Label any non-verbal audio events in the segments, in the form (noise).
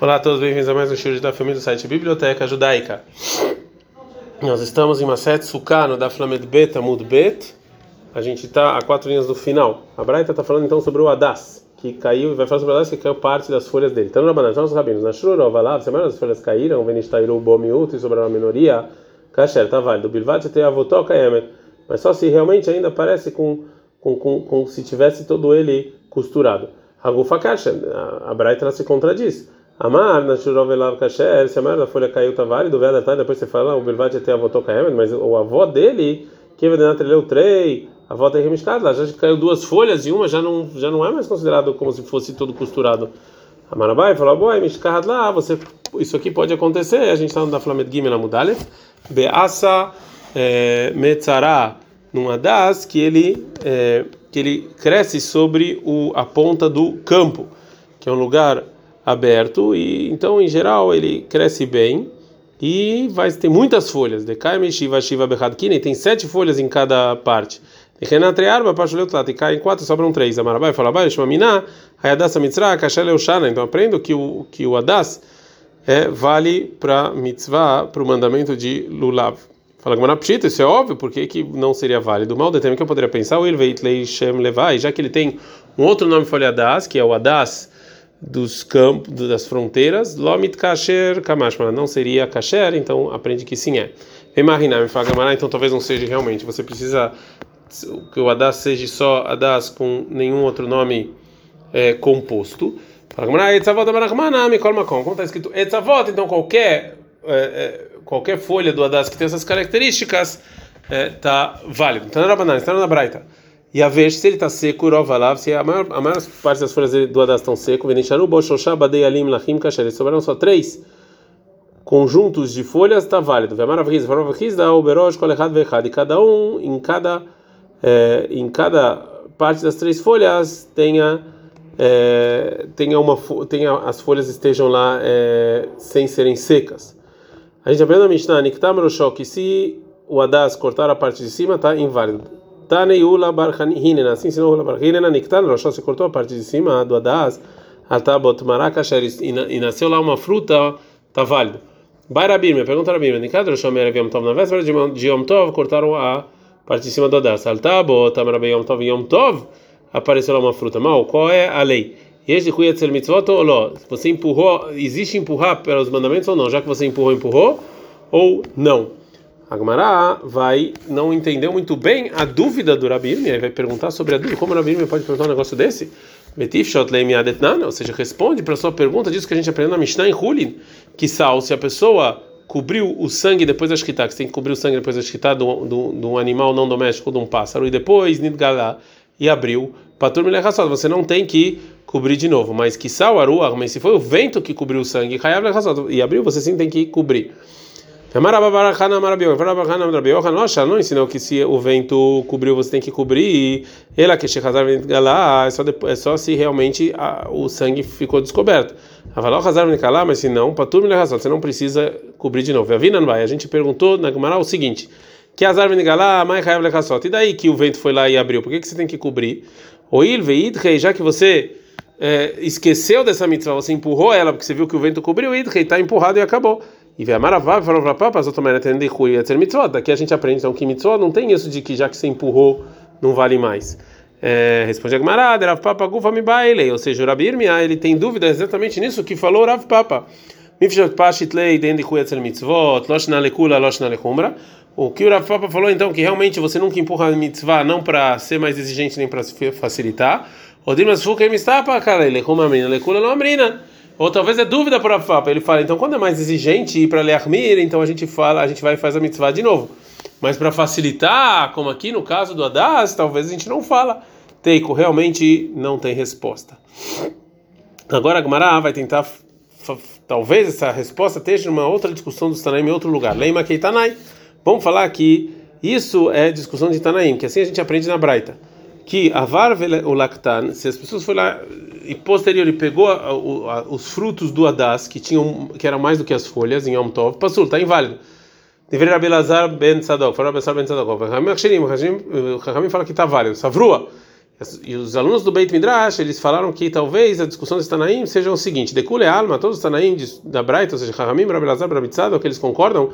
Olá a todos, bem-vindos a mais um show da família do site Biblioteca Judaica. Nós estamos em Maset Sukkah, no da Flamed Bet, Amud Bet. A gente está a quatro linhas do final. A Braita está falando então sobre o Adas, que caiu, e vai falar sobre o Adas que caiu parte das folhas dele. Então, na Banana, os rabinos, na Shurova lá, semana as folhas caíram, Venistairu Bomiut, e sobrou a minoria, Kasher, tá válido. Bilvat a Votoka Yemer. Mas só se realmente ainda parece com, com, com, com se tivesse todo ele costurado. Hagufa Kasher, a Braita se contradiz. Amar na Shurovelav Kasher, se a maior da folha caiu, tá válido, tá, depois você fala, o Bilvat tem a Votoka Yemer, mas o avó dele, que Vedenat leu trei, a volta é remishkada, já caiu duas folhas e uma já não já não é mais considerado como se fosse todo costurado. A Marabai falou: "Boa, mishkad lá, você isso aqui pode acontecer". A gente está no da Flamed Gimel Amudalev, beasa é, metzara numa das que ele é, que ele cresce sobre o a ponta do campo, que é um lugar aberto e então em geral ele cresce bem e vai ter muitas folhas. Decai shiva shiva bechadkine tem sete folhas em cada parte. Renatre arba pachuleu tlat e cai em quatro sobram três. Amarabai fala vai shmamina hayadas mitzra kashel eushana. Então aprendo que o que o adas é vale para mitzvah para o mandamento de lulav. Fala Gamara Pshita, isso é óbvio, por que, não seria válido? Mal determina que eu poderia pensar, o Ilveit Leishem Levai, já que ele tem um outro nome folha das, que é o Adas dos campos, das fronteiras, Lomit Kasher Kamashma, não seria Kasher, então aprende que sim é. Imaginar, me fala então talvez não seja realmente. Você precisa que o Adas seja só Adas com nenhum outro nome é, composto. Como está escrito Etzavot, então qualquer. É, é, qualquer folha do Adas que tem essas características está é, válido. Então, na Braita. E a ver se ele está seco, rovalav, se a maior, a maior parte das folhas do Adas estão secas, venisharu, boshosha, badei alim, lachim, kasher, sobraram só três conjuntos de folhas, está válido. Vemarav riz, da oberoj, kolechad, vechad, e cada um, em cada, é, em cada parte das três folhas, tenha. É, tenha uma tenha as folhas estejam lá é, sem serem secas. A gente aprende na Mishnah, Niktam Roshó, que se o Adas cortar a parte de cima, está inválido. Taneiula Barhaninen, assim ensinou Ula Barhaninen, Niktam Roshó, se cortou a parte de cima do Adas, Altabot Marakasher, e nasceu lá uma fruta, está válido. Bairabir, me pergunta Bíblia, Nikad Roshó Merev Yom Tov, na véspera de Yom Tov, cortaram a parte de cima do Adas. Altabot Amarabe Yom Tov, Yom Tov, apareceu lá uma fruta. Mal, qual é a lei? Não? Você empurrou, existe empurrar pelos mandamentos ou não? Já que você empurrou, empurrou ou não? Agmará vai não entender muito bem a dúvida do Rabirme, ele vai perguntar sobre a dúvida. Como o Rabirme pode perguntar um negócio desse? Ou seja, responde para a sua pergunta disso que a gente aprendeu na Mishnah em Hulin, que sal, se a pessoa cobriu o sangue depois da shkita, que você tem que cobrir o sangue depois da shkita de um animal não doméstico, de um pássaro, e depois nidgalá, e abriu, patur você não tem que cobrir de novo. Mas que sawaru, mas se foi o vento que cobriu o sangue, e abriu, você sim tem que cobrir. Não ensinou que se o vento cobriu, você tem que cobrir. Ela que é só é só se realmente a, o sangue ficou descoberto. Mas se não, para tudo você não precisa cobrir de novo. A gente perguntou na Gemara o seguinte: que azar e daí que o vento foi lá e abriu? Por que, que você tem que cobrir? Oil veid já que você é, esqueceu dessa mitzvah, você empurrou ela porque você viu que o vento cobriu, e está empurrado e acabou. E a maravá, falou para papa, as outras atender e ser mitzvah. Daqui a gente aprende então que mitzvah não tem isso de que já que você empurrou, não vale mais. É, responde a Gmarada, Rav Papa Gufa mi baile, ou seja, o Rabi Irmia, ele tem dúvida exatamente nisso que falou Rav Papa. Mitzvot, Lechumra. O que o Rav Papa falou então que realmente você nunca empurra a mitzvah não para ser mais exigente nem para facilitar. Odimas Fuka Mistapa, cara, ele como a menina, Lekula não amrina. Ou talvez é dúvida para Papa. Ele fala, então quando é mais exigente ir para Leachmir, então a gente fala, a gente vai e faz a mitzvah de novo. Mas para facilitar, como aqui no caso do Adas, talvez a gente não fala. Teiko, realmente não tem resposta. Agora a vai tentar talvez essa resposta esteja numa outra discussão do Tanaim em outro lugar. Leima Keitanai. Vamos falar que isso é discussão de Tanaim, que assim a gente aprende na Braita. Que avar o lactan, se as pessoas foram lá e posterior e pegou a, a, os frutos do Adas, que tinham que eram mais do que as folhas em Yom Tov, passou, está inválido. Deveria Abelazar ben Tzadok, fala Abelazar ben Tzadok. Chachamim fala que está válido. Savrua. E os alunos do Beit Midrash, eles falaram que talvez a discussão dos Tanaim seja o seguinte: Decule alma, todos os Tanaim da Braita, ou seja, Haramim, Rabelazar, que eles concordam,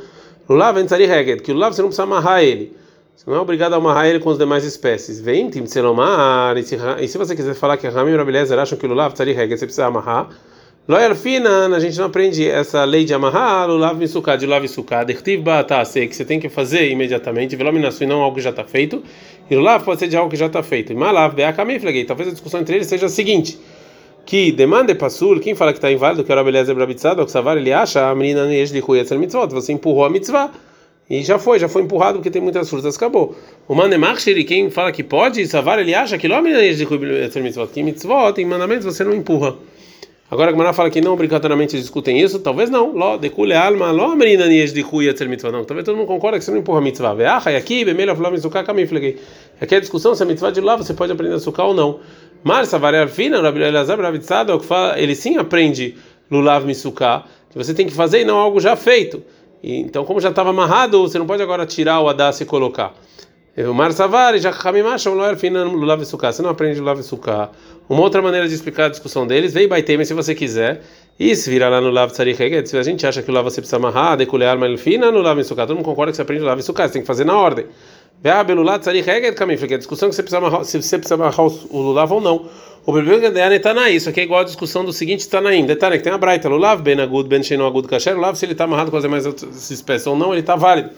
Lulav entzari reged, que o Lulav você não precisa amarrar ele. Você não é obrigado a amarrar ele com as demais espécies. Vem, Timtselomar, e se você quiser falar que Haramim e Rabelazar acham que o Lulav entzari reged, você precisa amarrar. Loyal Finan, a gente não aprende essa lei de amarrar, Lulav Misuká, de Lulav Misuká, Dertiv Baatase, que você tem que fazer imediatamente, Velominasu e não algo que já está feito. E Lulav pode ser de algo que já está feito. E Malav, Beakamiflegei. Talvez a discussão entre eles seja a seguinte: que demanda passul, quem fala que está inválido, que era beleza brabitzado, que savar ele acha, a menina nesh de kuya mitzvot, você empurrou a mitzvah. E já foi, já foi empurrado porque tem muitas frutas, acabou. O manemachshiri, quem fala que pode, savar ele acha que nesh de mitzvot, que mitzvot, tem mandamentos, você não empurra. Agora a Gemara fala que não obrigatoriamente discutem isso, talvez não. Ló, decule alma, ló menina nies de cuia ser mitzvah, não. Talvez todo mundo concorda que você não empurra mitzvah. Veacha, e aqui, bemelha, falou mitzvah, camifleguei. Aqui é a discussão se a mitzvah de lá você pode aprender a sucar ou não. Mas, Savaria fina, Rabi Elazar, Rabi ele sim aprende lulav misuká, que você tem que fazer e não algo já feito. Então, como já estava amarrado, você não pode agora tirar o adas e colocar. O Mar Savari, já Kamimasham, Loer Finan, Lulav Sukkah. Você não aprende Lulav Sukkah. Uma outra maneira de explicar a discussão deles, vem Baiteme se você quiser. E se virar lá no Lav Tzarich se a gente acha que o Lav você precisa amarrar, decolher arma fina no Lav Sukkah. Todo mundo concorda que você aprende Lulav Sukkah, você tem que fazer na ordem. Kamifik. A discussão é que você precisa amarrar, se você precisa amarrar o Lulav ou não. O problema é que na isso aqui é igual a discussão do seguinte Tanaim. Detalhe que tem a Braita, Lulav Ben Agud Ben Sheino Agud Kasher. Lulav se ele está amarrado com as demais espécies ou não, ele está válido.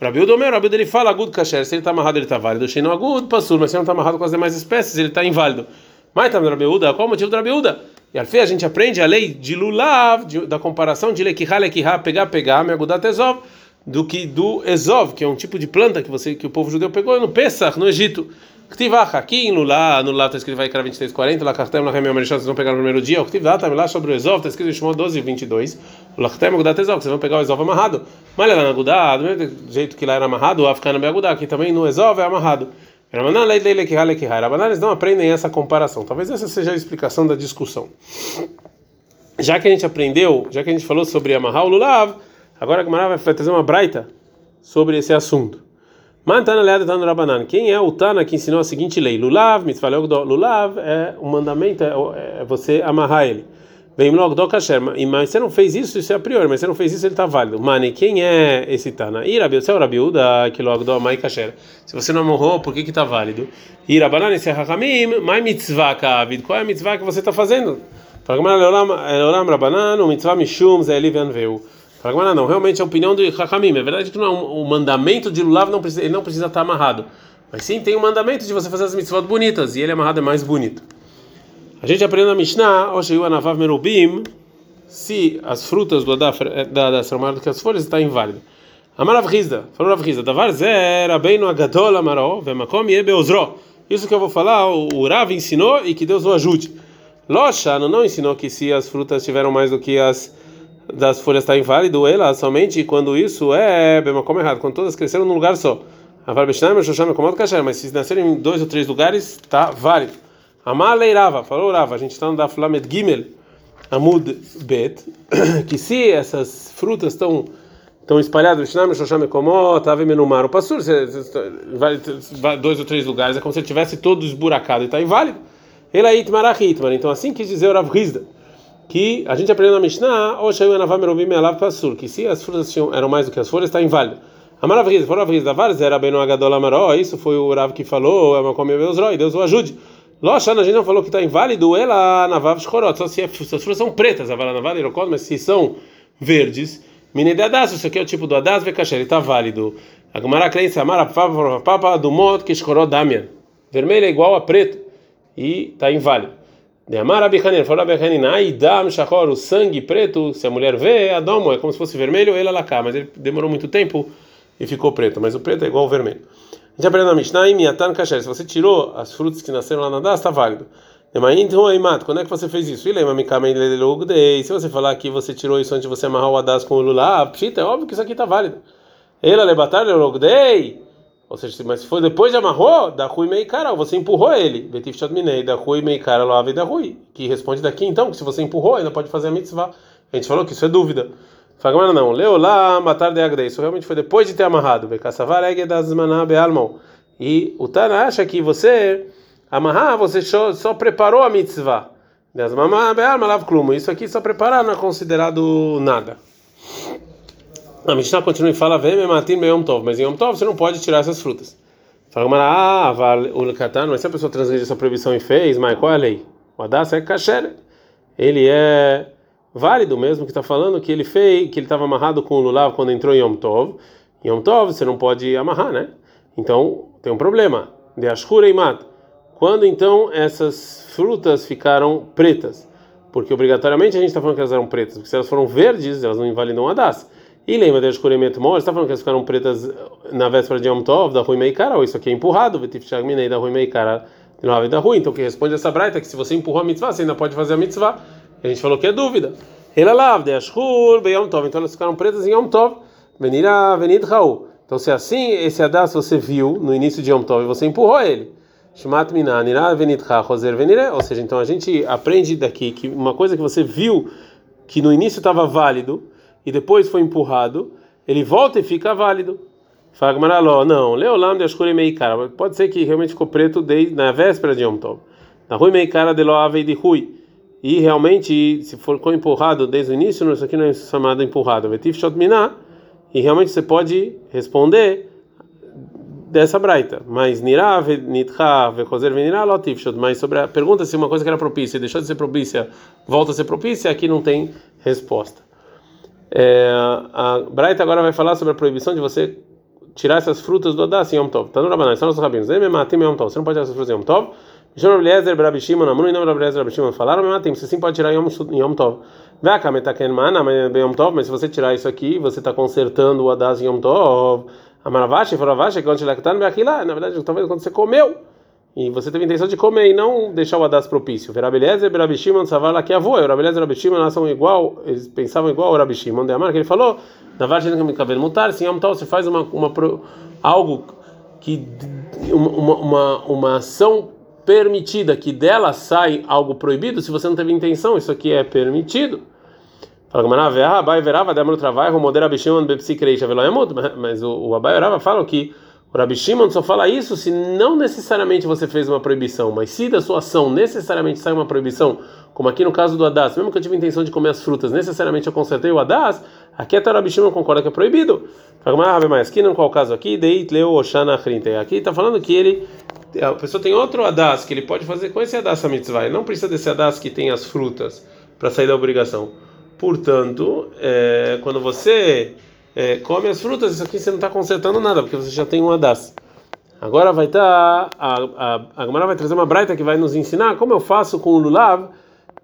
Rabi Udomer, Rabi ele fala agud kasher, se ele está amarrado ele está válido. Sheino agud passur, mas se ele não está amarrado com as demais espécies ele está inválido. Mas tá Rabi Uda, qual o motivo do Rabi Uda? E alfei a gente aprende a lei de lulav, de, da comparação de lekihá, lekihá, pegar, pegar, me agudat ezov, do que do ezov, que é um tipo de planta que você que o povo judeu pegou no Pesach, no Egito. Ktivach, aqui em Lulá, no Lulá está escrito vai 23, 40, lá Kartem, lá Remel Marechal, vocês vão pegar no primeiro dia, o Ktivach, tá lá sobre o Ezov, está escrito em Shimon 12, 22, o Lachtem, Agudat Ezov, vocês vão pegar o Ezov amarrado. Mas lá na Agudá, do mesmo jeito que lá era amarrado, o Afkana be Agudá, aqui também no Ezov é amarrado. Eles não aprendem essa comparação. Talvez essa seja a explicação da discussão. Já que a gente aprendeu, já que a gente falou sobre amarrar o Lulav, agora a Gemara vai trazer uma braita sobre esse assunto. Mantana tá no Rabanan. Quem é o Tana que ensinou a seguinte lei? Lulav, mitzvah Lulav é um mandamento, é, é você amarrar ele. Vem logo do kasher, mas você não fez isso, isso é a priori, mas você não fez isso, ele está válido. Mane, quem é esse Tana? Irabi, você é o Rabiuda, que logo do mai kasher. Se você não amarrou, por que que está válido? Irabanan, esse é Hakamim, mai mitzvah kavid. Qual é a mitzvah que você está fazendo? Fala, Rabanan, o mitzvah mishum, zé Elivian veu. Fala, não, realmente é a opinião do Hakamim. É verdade que não é o mandamento de Lulav, não precisa, ele não precisa estar amarrado. Mas sim tem o um mandamento de você fazer as mitzvot bonitas, e ele amarrado é mais bonito. A gente aprende na Mishnah, Osheyu Anavav Merubim, se as frutas do Adaf eh, da da são maiores do que as folhas, está inválido. Amarav Rizda, falou Rav Rizda, Davar Zer, Abeinu Agadol Amaró, Vemakom Yebe Ozro. Isso que eu vou falar, o Rav ensinou e que Deus o ajude. Loshano não ensinou que se as frutas tiveram mais do que as das folhas está inválido, ela somente quando isso é como errado, quando todas cresceram num lugar só. Mas se nascerem em dois ou três lugares, está válido. Amaleirava, falou Rava, a gente está no da Flamed Gimel, Amud Bet, (coughs) que se essas frutas estão estão espalhadas, Shnam, Shosham, vai dois ou três lugares, é como se ele tivesse todo esburacado e está inválido. Ele aí, Itmarach Então assim quis dizer o Rav Rizda que a gente aprendeu na Mishnah, que se as frutas eram mais do que as folhas, está inválido. A maravilha, por maravilha da Varz era bem no Agadol Amaró, isso foi o Rav que falou, é uma comida Deus Roi, Deus o ajude. Locha, a gente não falou que está inválido, ela na Vav Shkorot, só se, é, se as frutas são pretas, a Vala Naval Irokot, mas se são verdes, Mine de Adas, isso aqui é o tipo do Adas Vekasher, ele está válido. A Gemara crença, Amara Papa do Mod que Shkorot Damian. Vermelho é igual a preto e está inválido. Shachor, o sangue preto, se a mulher vê, Adomo, é como se fosse vermelho, ele lá mas ele demorou muito tempo e ficou preto, mas o preto é igual ao vermelho. A gente aprende na Mishnah, Miatan Kasher, se você tirou as frutas que nasceram lá na Das, está válido. Quando é que você fez isso? Se você falar que você tirou isso antes de você amarrar o Adas com o Lula, é óbvio que isso aqui está válido. Ela lebatar logdei. Ou seja, mas se for depois de amarrou, da Rui Meikara, você empurrou ele. Betif Minei, da Rui Meikara, Loave da Rui. Que responde daqui então, que se você empurrou, ainda pode fazer a mitzvah. A gente falou que isso é dúvida. Fagmana não. Leu lá, matar de Agdei. Isso realmente foi depois de ter amarrado. Bekassavar Ege das Manabe Almon. E o Tana acha que você Amarrar, você só, preparou a mitzvah. Isso aqui só preparar não é considerado nada. A Mishnah continua e fala: Vem matin Yom Tov, mas em Yom Tov você não pode tirar essas frutas. Fala, ah, o Katan, mas se a pessoa transgrediu essa proibição e fez, mas qual é a lei? O Adas é kasher. Ele é válido mesmo que está falando que ele fez, que ele estava amarrado com o lulav quando entrou em Yom Tov. Em Yom Tov você não pode amarrar, né? Então tem um problema. De ashura e mat. Quando então essas frutas ficaram pretas? Porque obrigatoriamente a gente está falando que elas eram pretas, porque se elas foram verdes, elas não invalidam a das. E lembra de escurecimento mor, está falando que elas ficaram pretas na véspera de Yom Tov, da Rui Meikara, ou isso aqui é empurrado, Vetifchagminei da Rui Meikara, de Nova da Rui. Então, que responde essa braita é que se você empurrou a mitzvah, você ainda pode fazer a mitzvah. A gente falou que é dúvida. Elalav, de Ashur, Beyom Tov. Então, elas ficaram pretas em Yom Tov, Venira, Venid Raul. Então, se é assim, esse Adas você viu no início de Yom Tov e você empurrou ele. Shmat Minan, Nira, Venid Roser, Venire. Ou seja, então a gente aprende daqui que uma coisa que você viu que no início estava válido e depois foi empurrado, ele volta e fica válido. Fala não, Leolam de Ashkuri Meikara. Pode ser que realmente ficou preto desde, na véspera de Yom Tov. Na Rui Meikara de Loave de Rui. E realmente, se for empurrado desde o início, isso aqui não é chamado empurrado. Vetif Shot Miná. E realmente você pode responder dessa braita. Mas Nirá, Nitcha, Vekozer, Venirá, Lotif Mas sobre a pergunta se uma coisa que era propícia deixou de ser propícia, volta a ser propícia, aqui não tem resposta. É, a Braita agora vai falar sobre a proibição de você tirar essas frutas do Adas em Yom Tov. Tá no Rabanai, são nossos rabinos. Você não pode tirar essas frutas em Yom Tov. João Eliezer, Rabi Shimon, Amru e não Rabi Shimon falaram, matim, você sim pode tirar em Yom, Tov. Vaca, metaken mana, Yom Tov, mas se você tirar isso aqui, você está consertando o Adas em Yom Tov. Amaravashi, Faravashi, quando lá, na verdade, talvez quando você comeu. E você teve a intenção de comer e não deixar o Adas propício. Verabeleza e Rabi Shimon Savala que avô. Verabeleza e Rabi Shimon elas são igual, eles pensavam igual o Rabi Shimon de Amar, que ele falou, na verdade, no cabelo mutar, sim, então você faz uma, uma algo que uma, uma, uma ação permitida que dela sai algo proibido, se você não teve intenção, isso aqui é permitido. Fala ah, Abai verava da trabalho, modera Bishimon bepsikreisha veloyamut, mas o, o Abai verava fala que o Rabi Shimon só fala isso se não necessariamente você fez uma proibição, mas se da sua ação necessariamente sai uma proibição, como aqui no caso do Adas, mesmo que eu tive a intenção de comer as frutas, necessariamente eu consertei o Adas, aqui até o Rabi Shimon concorda que é proibido. Mas aqui não qual o caso aqui, deit leu oshana Aqui está falando que ele a pessoa tem outro Adas que ele pode fazer com esse Adas a mitzvah, ele não precisa desse Adas que tem as frutas para sair da obrigação. Portanto, é, quando você é, come as frutas, isso aqui você não está consertando nada, porque você já tem uma das. Agora vai estar. Tá, a, a, a vai trazer uma braita que vai nos ensinar como eu faço com o lulav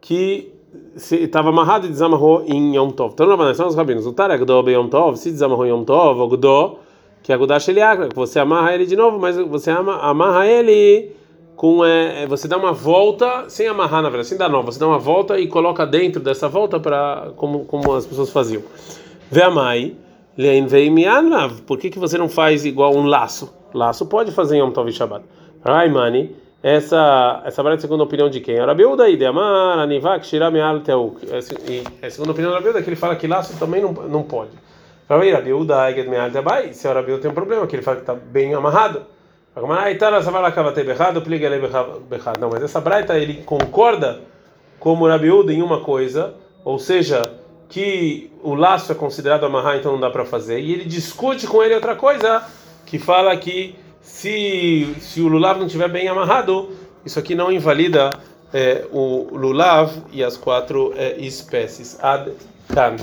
que estava amarrado e desamarrou em Yom Tov. Então, não são os rabinos. O Tarek be Yom Tov, se desamarrou em Yom Tov, o Gdo, que é Gudash Eliakra, que você amarra ele de novo, mas você ama, amarra ele com. É, você dá uma volta, sem amarrar na verdade, sem dar nova, você dá uma volta e coloca dentro dessa volta para como, como as pessoas faziam. Vê a. Por que, que você não faz igual um laço? Laço pode fazer em Yom Tov e Shabbat. Raimani, essa essa vai a segunda opinião de quem? A Rabiuda e de Amar, Anivak, Shirameal Teuk. E a segunda opinião da Rabiuda é que ele fala que laço também não, não pode. Rabiuda, Eged Meal Tebai, se a Rabiuda tem um problema, que ele fala que está bem amarrado. Não, mas essa braita ele concorda como Rabiuda em uma coisa, ou seja, que o laço é considerado amarrar, então não dá para fazer. E ele discute com ele outra coisa, que fala que se, se o lulav não estiver bem amarrado, isso aqui não invalida é, o lulav e as quatro é, espécies. Ad kan.